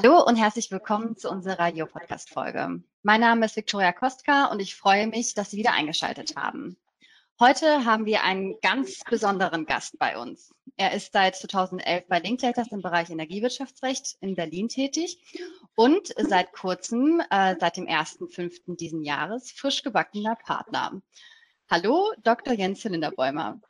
Hallo und herzlich willkommen zu unserer Radio-Podcast-Folge. Mein Name ist Viktoria Kostka und ich freue mich, dass Sie wieder eingeschaltet haben. Heute haben wir einen ganz besonderen Gast bei uns. Er ist seit 2011 bei Linklaters im Bereich Energiewirtschaftsrecht in Berlin tätig und seit kurzem, äh, seit dem 1.5. diesen Jahres, frisch gebackener Partner. Hallo, Dr. Jens Zylinderbäumer.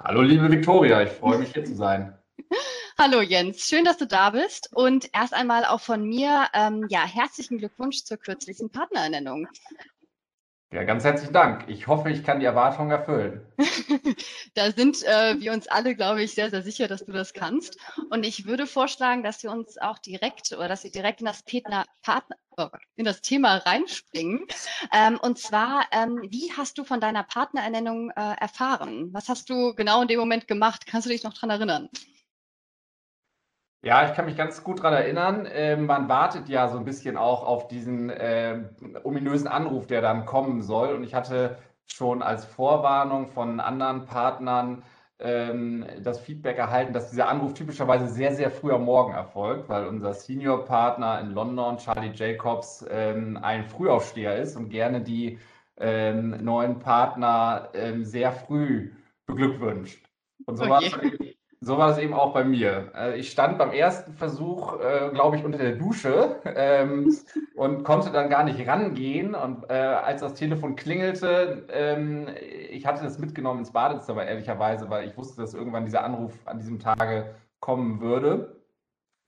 Hallo, liebe Viktoria, ich freue mich hier zu sein. Hallo Jens, schön, dass du da bist und erst einmal auch von mir, ähm, ja, herzlichen Glückwunsch zur kürzlichen Partnerernennung. Ja, ganz herzlichen Dank. Ich hoffe, ich kann die Erwartungen erfüllen. da sind äh, wir uns alle, glaube ich, sehr, sehr sicher, dass du das kannst. Und ich würde vorschlagen, dass wir uns auch direkt oder dass wir direkt in das, Petner, Partner, oh in das Thema reinspringen. Ähm, und zwar, ähm, wie hast du von deiner Partnerernennung äh, erfahren? Was hast du genau in dem Moment gemacht? Kannst du dich noch dran erinnern? Ja, ich kann mich ganz gut daran erinnern. Äh, man wartet ja so ein bisschen auch auf diesen äh, ominösen Anruf, der dann kommen soll. Und ich hatte schon als Vorwarnung von anderen Partnern ähm, das Feedback erhalten, dass dieser Anruf typischerweise sehr, sehr früh am Morgen erfolgt, weil unser Senior-Partner in London, Charlie Jacobs, ähm, ein Frühaufsteher ist und gerne die ähm, neuen Partner ähm, sehr früh beglückwünscht. Und so okay. war es so war das eben auch bei mir. Äh, ich stand beim ersten Versuch, äh, glaube ich, unter der Dusche ähm, und konnte dann gar nicht rangehen. Und äh, als das Telefon klingelte, ähm, ich hatte das mitgenommen ins Badezimmer, ehrlicherweise, weil ich wusste, dass irgendwann dieser Anruf an diesem Tage kommen würde,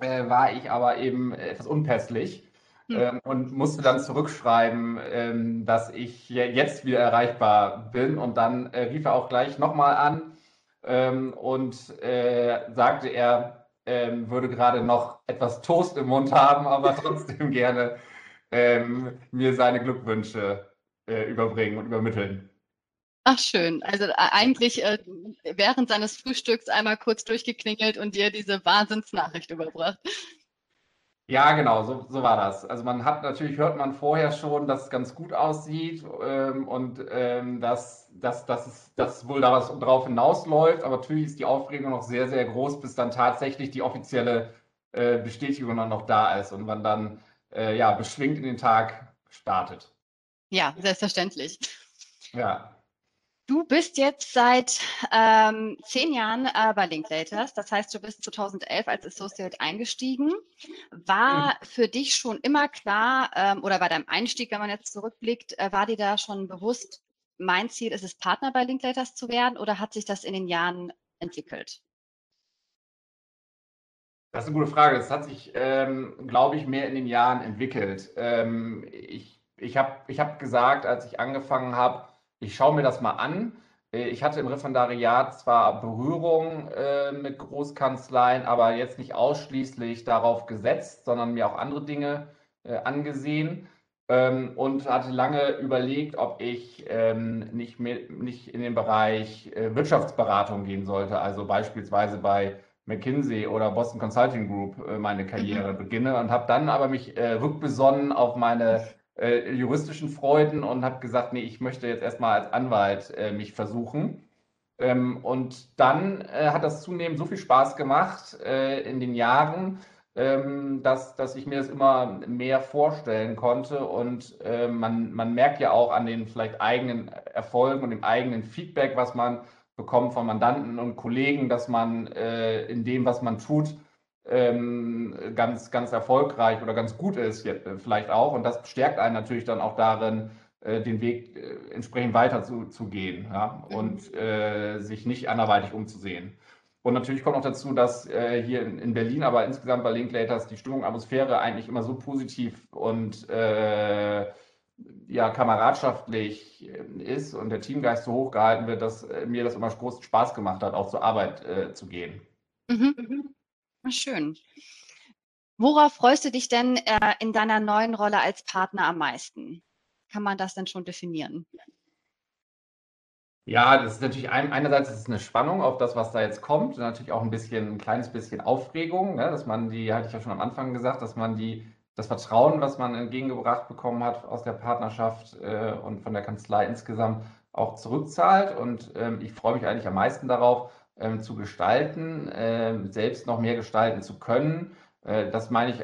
äh, war ich aber eben etwas unpässlich. Hm. Ähm, und musste dann zurückschreiben, ähm, dass ich jetzt wieder erreichbar bin. Und dann äh, rief er auch gleich nochmal an ähm, und äh, sagte, er ähm, würde gerade noch etwas Toast im Mund haben, aber trotzdem gerne ähm, mir seine Glückwünsche äh, überbringen und übermitteln. Ach schön. Also äh, eigentlich äh, während seines Frühstücks einmal kurz durchgeklingelt und dir diese Wahnsinnsnachricht überbracht. Ja, genau, so, so war das. Also man hat natürlich hört man vorher schon, dass es ganz gut aussieht ähm, und ähm, dass, dass, dass, es, dass wohl da was drauf hinausläuft, aber natürlich ist die Aufregung noch sehr, sehr groß, bis dann tatsächlich die offizielle äh, Bestätigung dann noch da ist und man dann äh, ja beschwingt in den Tag startet. Ja, selbstverständlich. Ja. Du bist jetzt seit ähm, zehn Jahren äh, bei Linklaters, das heißt, du bist 2011 als Associate eingestiegen. War mhm. für dich schon immer klar ähm, oder bei deinem Einstieg, wenn man jetzt zurückblickt, äh, war dir da schon bewusst, mein Ziel ist es, Partner bei Linklaters zu werden oder hat sich das in den Jahren entwickelt? Das ist eine gute Frage. Das hat sich, ähm, glaube ich, mehr in den Jahren entwickelt. Ähm, ich ich habe ich hab gesagt, als ich angefangen habe, ich schaue mir das mal an. Äh, ich hatte im Referendariat zwar Berührung äh, mit Großkanzleien, aber jetzt nicht ausschließlich darauf gesetzt, sondern mir auch andere Dinge äh, angesehen ähm, und hatte lange überlegt, ob ich ähm, nicht, mehr, nicht in den Bereich äh, Wirtschaftsberatung gehen sollte, also beispielsweise bei McKinsey oder Boston Consulting Group äh, meine Karriere mhm. beginne und habe dann aber mich äh, rückbesonnen auf meine äh, juristischen Freuden und habe gesagt, nee, ich möchte jetzt erstmal als Anwalt äh, mich versuchen. Ähm, und dann äh, hat das zunehmend so viel Spaß gemacht äh, in den Jahren, ähm, dass, dass ich mir das immer mehr vorstellen konnte. Und äh, man, man merkt ja auch an den vielleicht eigenen Erfolgen und dem eigenen Feedback, was man bekommt von Mandanten und Kollegen, dass man äh, in dem, was man tut, ähm, ganz, ganz erfolgreich oder ganz gut ist, äh, vielleicht auch. Und das stärkt einen natürlich dann auch darin, äh, den Weg äh, entsprechend weiter zu, zu gehen ja? und mhm. äh, sich nicht anderweitig umzusehen. Und natürlich kommt noch dazu, dass äh, hier in, in, Berlin, aber insgesamt bei Linklaters die Stimmung, Atmosphäre eigentlich immer so positiv und äh, ja, kameradschaftlich ist und der Teamgeist so hoch gehalten wird, dass mir das immer großen Spaß gemacht hat, auch zur Arbeit zu gehen. Mhm. Mhm. Schön. Worauf freust du dich denn äh, in deiner neuen Rolle als Partner am meisten? Kann man das denn schon definieren? Ja, das ist natürlich ein, einerseits ist es eine Spannung auf das, was da jetzt kommt, natürlich auch ein bisschen, ein kleines bisschen Aufregung, ne, dass man die, hatte ich ja schon am Anfang gesagt, dass man die, das Vertrauen, was man entgegengebracht bekommen hat aus der Partnerschaft äh, und von der Kanzlei insgesamt auch zurückzahlt. Und ähm, ich freue mich eigentlich am meisten darauf, ähm, zu gestalten, äh, selbst noch mehr gestalten zu können Äh, das meine ich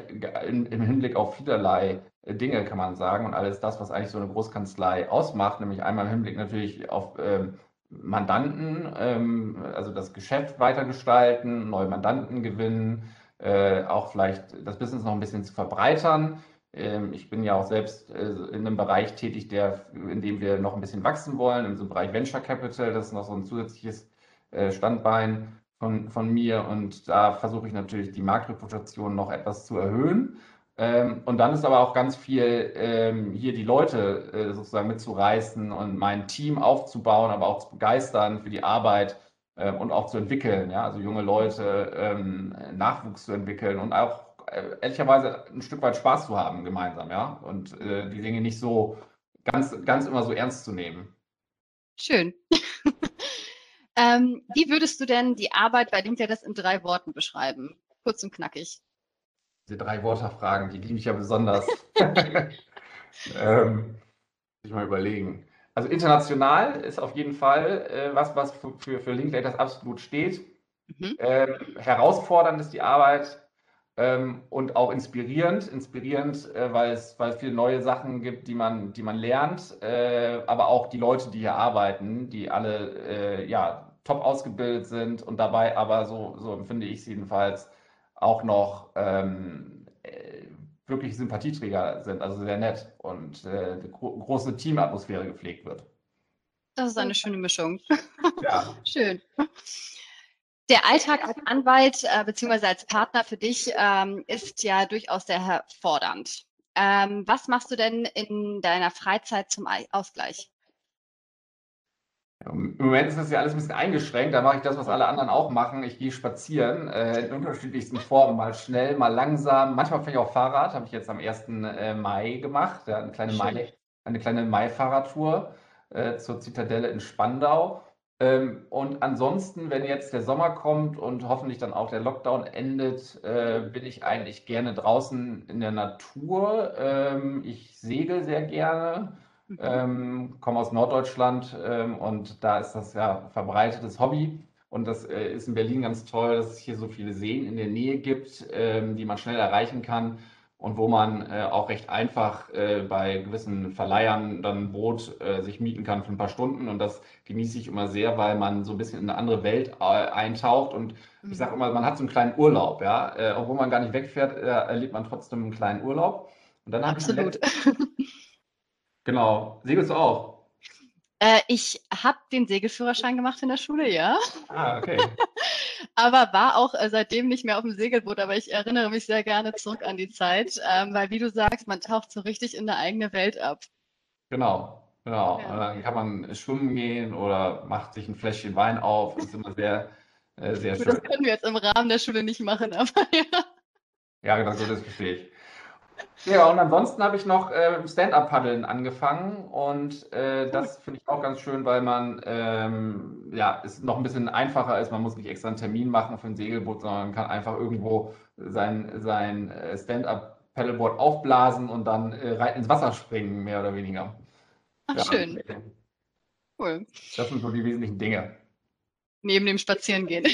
im Hinblick auf vielerlei Dinge, kann man sagen, und alles das, was eigentlich so eine Großkanzlei ausmacht, nämlich einmal im Hinblick natürlich auf ähm, Mandanten, ähm, also das Geschäft weitergestalten, neue Mandanten gewinnen, äh, auch vielleicht das Business noch ein bisschen zu verbreitern. Ähm, ich bin ja auch selbst äh, in einem Bereich tätig, der, in dem wir noch ein bisschen wachsen wollen, in so einem Bereich Venture Capital. Das ist noch so ein zusätzliches äh, Standbein von, von mir und da versuche ich natürlich die Marktreputation noch etwas zu erhöhen. Ähm, und dann ist aber auch ganz viel ähm, hier die Leute äh, sozusagen mitzureißen und mein Team aufzubauen, aber auch zu begeistern für die Arbeit äh, und auch zu entwickeln. Ja? Also junge Leute, ähm, Nachwuchs zu entwickeln und auch äh, ehrlicherweise ein Stück weit Spaß zu haben gemeinsam. Ja? Und äh, die Dinge nicht so ganz, ganz immer so ernst zu nehmen. Schön. Ähm, wie würdest du denn die Arbeit bei LinkedIn in drei Worten beschreiben? Kurz und knackig. Diese drei Worte-Fragen, die liebe ich ja besonders. ähm, ich mal überlegen. Also international ist auf jeden Fall äh, was, was für, für, für Linklaters absolut steht. Mhm. Ähm, herausfordernd ist die Arbeit ähm, und auch inspirierend. Inspirierend, äh, weil, es, weil es viele neue Sachen gibt, die man, die man lernt, äh, aber auch die Leute, die hier arbeiten, die alle äh, ja, top ausgebildet sind und dabei aber, so, so empfinde ich es jedenfalls, auch noch ähm, äh, wirklich Sympathieträger sind, also sehr nett und äh, gro große Teamatmosphäre gepflegt wird. Das ist eine schöne Mischung. Ja. Schön. Der Alltag als Anwalt äh, bzw. als Partner für dich ähm, ist ja durchaus sehr herfordernd. Ähm, was machst du denn in deiner Freizeit zum Ausgleich? Im Moment ist das ja alles ein bisschen eingeschränkt. Da mache ich das, was alle anderen auch machen. Ich gehe spazieren äh, in unterschiedlichsten Formen. Mal schnell, mal langsam. Manchmal fahre ich auch Fahrrad. Habe ich jetzt am 1. Äh, Mai gemacht. Ja, eine kleine Mai, eine kleine Mai-Fahrradtour äh, zur Zitadelle in Spandau. Ähm, und ansonsten, wenn jetzt der Sommer kommt und hoffentlich dann auch der Lockdown endet, äh, bin ich eigentlich gerne draußen in der Natur. Ähm, ich segel sehr gerne. Mhm. Ähm, komme aus Norddeutschland und da ist das ja verbreitetes Hobby. Und das äh, ist in Berlin ganz toll, dass es hier so viele Seen in der Nähe gibt, die man schnell erreichen kann und wo man äh, auch recht einfach äh, bei gewissen Verleihern dann ein Boot äh, sich mieten kann für ein paar Stunden. Und das genieße ich immer sehr, weil man so ein bisschen in eine andere Welt äh, eintaucht. Und mhm. ich sage immer, man hat so einen kleinen Urlaub, ja. Äh, obwohl man gar nicht wegfährt, erlebt man trotzdem einen kleinen Urlaub. Und dann Absolut. Genau. Segelst du auch? Äh, ich habe den Segelführerschein gemacht in der Schule, ja. Ah, okay. Aber war auch äh, seitdem nicht mehr auf dem Segelboot, aber ich erinnere mich sehr gerne zurück an die Zeit, ähm, weil wie du sagst, man taucht so richtig in eine eigene Welt ab. Genau, genau. Ja. dann kann man schwimmen gehen oder macht sich ein Fläschchen Wein auf. Das ist immer sehr, äh, sehr schön. Das können wir jetzt im Rahmen der Schule nicht machen, aber ja. Ja, genau, so das verstehe ich. Ja, und ansonsten habe ich noch äh, Stand-up-Paddeln angefangen und äh, das finde ich auch ganz schön, weil man ähm, ja es noch ein bisschen einfacher ist. Man muss nicht extra einen Termin machen für ein Segelboot, sondern man kann einfach irgendwo sein, sein äh, Stand-up-Paddleboard aufblasen und dann äh, ins Wasser springen, mehr oder weniger. Ach, ja, schön. Cool. Das sind so die wesentlichen Dinge. Neben dem Spazierengehen.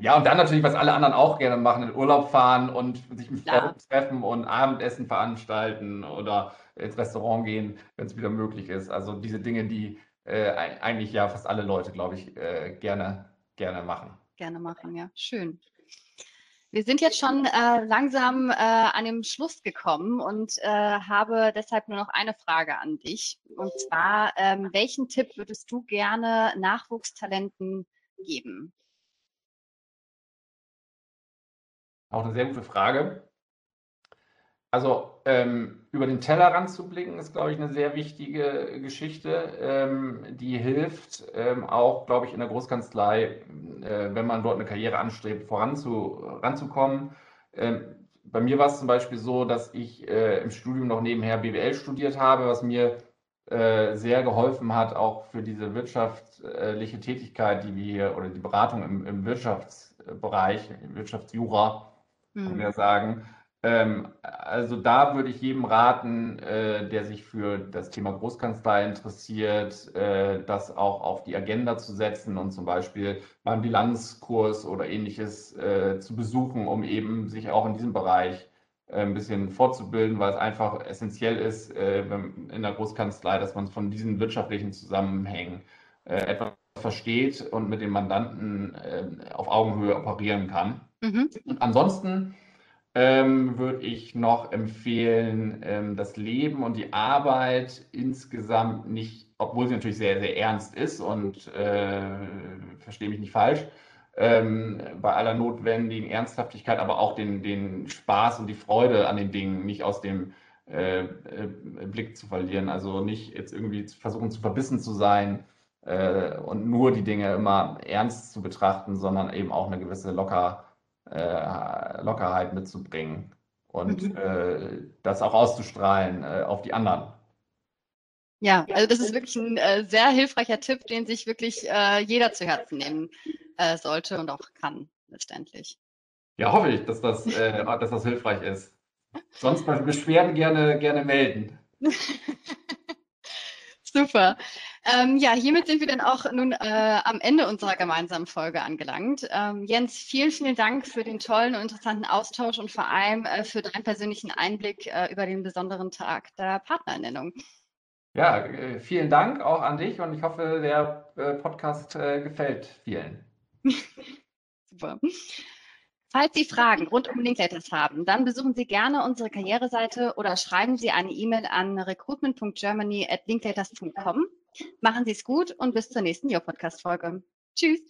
ja, und dann natürlich, was alle anderen auch gerne machen, in Urlaub fahren und sich mit Freunden treffen und Abendessen veranstalten oder ins Restaurant gehen, wenn es wieder möglich ist. Also diese Dinge, die äh, eigentlich ja fast alle Leute, glaube ich, äh, gerne, gerne machen. Gerne machen, ja. Schön. Wir sind jetzt schon äh, langsam äh, an dem Schluss gekommen und äh, habe deshalb nur noch eine Frage an dich. Und zwar, ähm, welchen Tipp würdest du gerne Nachwuchstalenten geben? Auch eine sehr gute Frage. Also ähm, über den Tellerrand zu blicken, ist, glaube ich, eine sehr wichtige Geschichte, ähm, die hilft ähm, auch, glaube ich, in der Großkanzlei, äh, wenn man dort eine Karriere anstrebt, voranzukommen. Ähm, bei mir war es zum Beispiel so, dass ich äh, im Studium noch nebenher BWL studiert habe, was mir äh, sehr geholfen hat, auch für diese wirtschaftliche Tätigkeit, die wir hier oder die Beratung im, im Wirtschaftsbereich, Wirtschaftsjura, mhm. kann man ja sagen Ähm, also da würde ich jedem raten, äh, der sich für das Thema Großkanzlei interessiert, äh, das auch auf die Agenda zu setzen und zum Beispiel mal einen Bilanzkurs oder ähnliches äh, zu besuchen, um eben sich auch in diesem Bereich äh, ein bisschen fortzubilden, weil es einfach essentiell ist äh, in der Großkanzlei, dass man von diesen wirtschaftlichen Zusammenhängen äh, etwas versteht und mit den Mandanten auf Augenhöhe operieren kann. Mhm. Und ansonsten ähm, würde ich noch empfehlen, ähm, das Leben und die Arbeit insgesamt nicht, obwohl sie natürlich sehr, sehr ernst ist und äh, verstehe mich nicht falsch, ähm, bei aller notwendigen Ernsthaftigkeit, aber auch den, den Spaß und die Freude an den Dingen nicht aus dem äh, äh, Blick zu verlieren. Also nicht jetzt irgendwie versuchen zu verbissen zu sein äh, und nur die Dinge immer ernst zu betrachten, sondern eben auch eine gewisse Locker, äh, Lockerheit mitzubringen und mhm. Äh, das auch auszustrahlen äh, auf die anderen. Ja, also das ist wirklich ein äh, sehr hilfreicher Tipp, den sich wirklich äh, jeder zu Herzen nehmen äh, sollte und auch kann, letztendlich. Ja, hoffe ich, dass das, äh, dass das hilfreich ist. Sonst bei Beschwerden gerne, gerne melden. Super. Ähm, ja, hiermit sind wir dann auch nun äh, am Ende unserer gemeinsamen Folge angelangt. Ähm, Jens, vielen, vielen Dank für den tollen und interessanten Austausch und vor allem äh, für deinen persönlichen Einblick äh, über den besonderen Tag der Partnerernennung. Ja, äh, vielen Dank auch an dich und ich hoffe, der äh, Podcast äh, gefällt vielen. Super. Falls Sie Fragen rund um Linklaters haben, dann besuchen Sie gerne unsere Karriereseite oder schreiben Sie eine E-Mail an recruitment.germany at linklaters.com. Machen Sie es gut und bis zur nächsten Yo-Podcast-Folge. Tschüss.